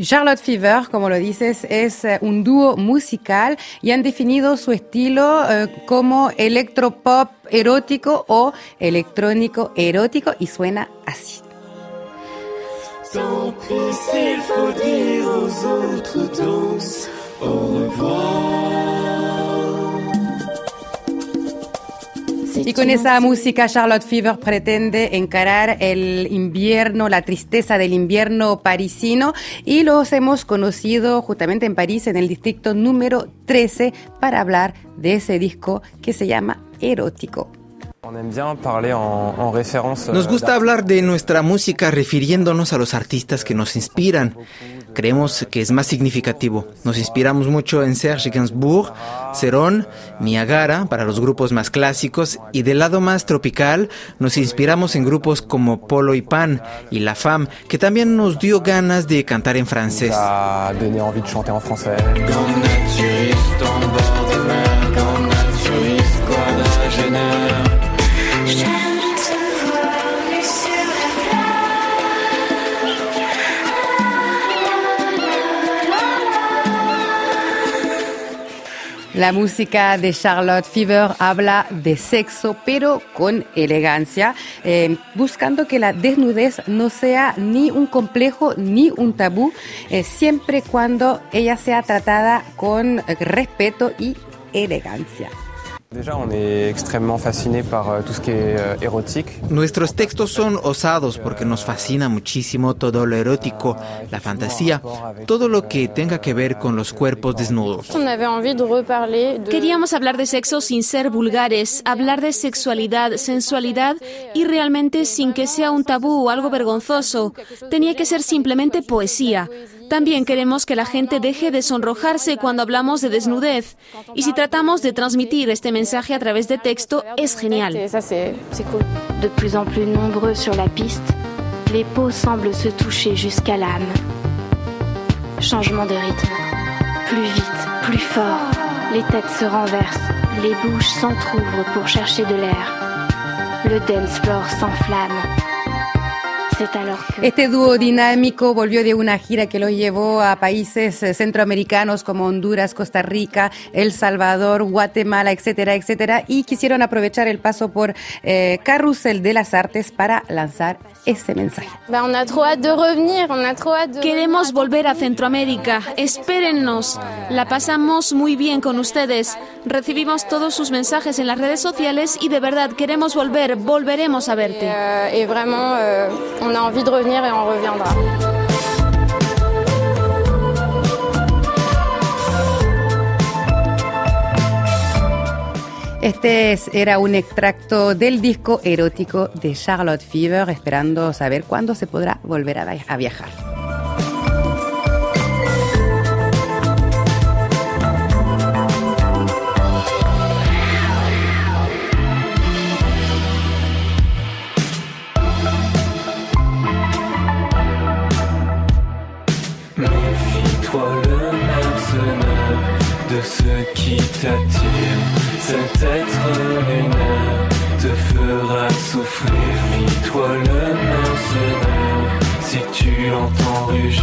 Charlotte Fever, como lo dices, es eh, un dúo musical y han definido su estilo eh, como electropop erótico o electrónico erótico y suena así. Y con esa música Charlotte Fever pretende encarar el invierno, la tristeza del invierno parisino y los hemos conocido justamente en París en el distrito número 13 para hablar de ese disco que se llama Erótico. Nos gusta hablar de nuestra música refiriéndonos a los artistas que nos inspiran. Creemos que es más significativo. Nos inspiramos mucho en Serge Gainsbourg, Cerón, Niagara para los grupos más clásicos y del lado más tropical nos inspiramos en grupos como Polo y Pan y La Femme, que también nos dio ganas de cantar en francés. La música de Charlotte Fever habla de sexo, pero con elegancia, eh, buscando que la desnudez no sea ni un complejo ni un tabú, eh, siempre cuando ella sea tratada con respeto y elegancia. Nuestros textos son osados porque nos fascina muchísimo todo lo erótico, la fantasía, todo lo que tenga que ver con los cuerpos desnudos. Queríamos hablar de sexo sin ser vulgares, hablar de sexualidad, sensualidad y realmente sin que sea un tabú o algo vergonzoso. Tenía que ser simplemente poesía. También queremos que la gente deje de sonrojarse cuando hablamos de desnudez. Y si tratamos de transmitir este mensaje a través de texto, es genial. De plus en plus nombreux sur la piste, les peaux semblent se toucher jusqu'à l'âme. Changement de rythme. Plus vite, plus fort. Les têtes se renversent, les bouches s'entr'ouvrent pour chercher de l'air. Le dance floor s'enflamme. Este dúo dinámico volvió de una gira que lo llevó a países eh, centroamericanos como Honduras, Costa Rica, El Salvador, Guatemala, etcétera, etcétera, y quisieron aprovechar el paso por eh, Carrusel de las Artes para lanzar ese mensaje. Queremos volver a Centroamérica. Espérennos. La pasamos muy bien con ustedes. Recibimos todos sus mensajes en las redes sociales y de verdad queremos volver. Volveremos a verte. On a envie de revenir et on reviendra. Este era un extracto del disco erótico de Charlotte Fever, esperando saber cuándo se podrá volver a viajar. Cet être lunaire te fera souffrir, vis-toi le mercenaire. Si tu l'entends rugir,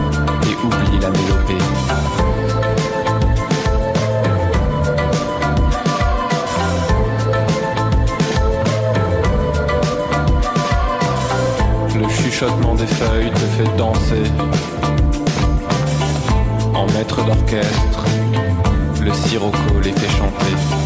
chuchotement des feuilles te fait danser. En maître d'orchestre, le sirocco les fait chanter.